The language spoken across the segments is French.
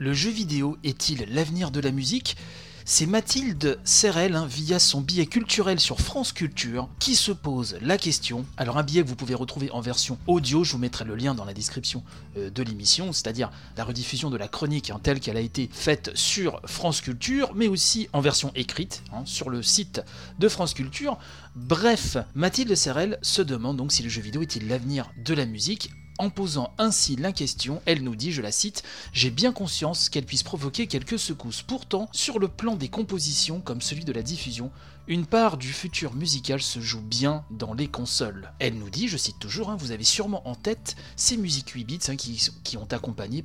Le jeu vidéo est-il l'avenir de la musique? C'est Mathilde Serrel, hein, via son billet culturel sur France Culture, qui se pose la question. Alors un billet que vous pouvez retrouver en version audio, je vous mettrai le lien dans la description euh, de l'émission, c'est-à-dire la rediffusion de la chronique hein, telle qu'elle a été faite sur France Culture, mais aussi en version écrite hein, sur le site de France Culture. Bref, Mathilde Serrel se demande donc si le jeu vidéo est-il l'avenir de la musique? En posant ainsi la question, elle nous dit, je la cite, J'ai bien conscience qu'elle puisse provoquer quelques secousses. Pourtant, sur le plan des compositions comme celui de la diffusion, une part du futur musical se joue bien dans les consoles. Elle nous dit, je cite toujours, hein, vous avez sûrement en tête ces musiques 8 bits hein, qui, ont accompagné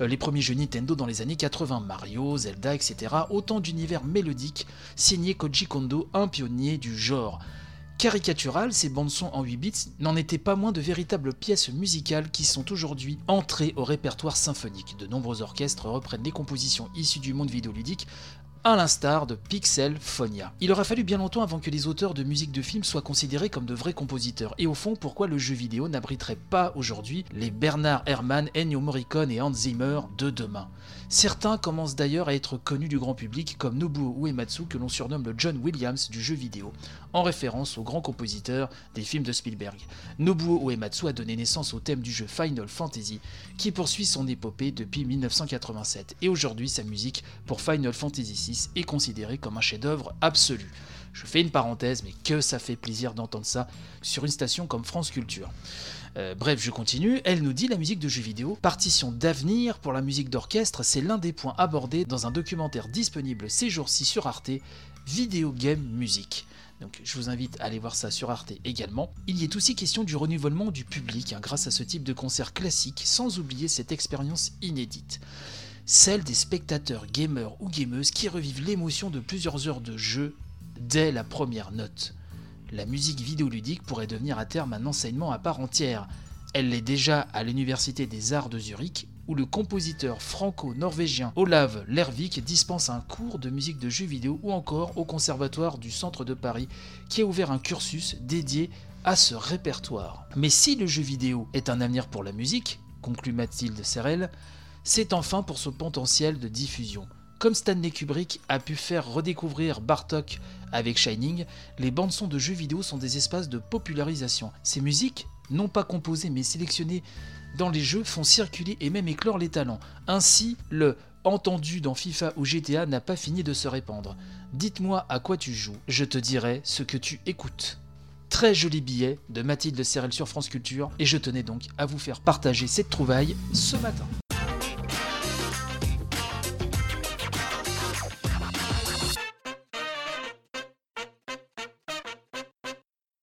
euh, les premiers jeux Nintendo dans les années 80, Mario, Zelda, etc. Autant d'univers mélodiques signés Koji Kondo, un pionnier du genre caricatural, ces bandes-sons en 8 bits n'en étaient pas moins de véritables pièces musicales qui sont aujourd'hui entrées au répertoire symphonique. De nombreux orchestres reprennent les compositions issues du monde vidéoludique à l'instar de Pixel Phonia. Il aura fallu bien longtemps avant que les auteurs de musique de film soient considérés comme de vrais compositeurs. Et au fond, pourquoi le jeu vidéo n'abriterait pas aujourd'hui les Bernard Herrmann, Ennio Morricone et Hans Zimmer de demain? Certains commencent d'ailleurs à être connus du grand public comme Nobuo Uematsu que l'on surnomme le John Williams du jeu vidéo, en référence au grand compositeur des films de Spielberg. Nobuo Uematsu a donné naissance au thème du jeu Final Fantasy qui poursuit son épopée depuis 1987 et aujourd'hui sa musique pour Final Fantasy VI est considérée comme un chef-d'œuvre absolu. Je fais une parenthèse, mais que ça fait plaisir d'entendre ça sur une station comme France Culture. Euh, bref, je continue. Elle nous dit la musique de jeux vidéo, partition d'avenir pour la musique d'orchestre, c'est l'un des points abordés dans un documentaire disponible ces jours-ci sur Arte, Video Game Music. Donc je vous invite à aller voir ça sur Arte également. Il y est aussi question du renouvellement du public hein, grâce à ce type de concert classique, sans oublier cette expérience inédite. Celle des spectateurs gamers ou gameuses qui revivent l'émotion de plusieurs heures de jeu dès la première note la musique vidéoludique pourrait devenir à terme un enseignement à part entière. Elle l'est déjà à l'Université des Arts de Zurich, où le compositeur franco-norvégien Olav Lervik dispense un cours de musique de jeux vidéo ou encore au Conservatoire du Centre de Paris, qui a ouvert un cursus dédié à ce répertoire. Mais si le jeu vidéo est un avenir pour la musique, conclut Mathilde Serrel, c'est enfin pour son potentiel de diffusion. Comme Stanley Kubrick a pu faire redécouvrir Bartok avec Shining, les bandes-sons de jeux vidéo sont des espaces de popularisation. Ces musiques, non pas composées mais sélectionnées dans les jeux, font circuler et même éclore les talents. Ainsi, le entendu dans FIFA ou GTA n'a pas fini de se répandre. Dites-moi à quoi tu joues, je te dirai ce que tu écoutes. Très joli billet de Mathilde Serrel sur France Culture, et je tenais donc à vous faire partager cette trouvaille ce matin.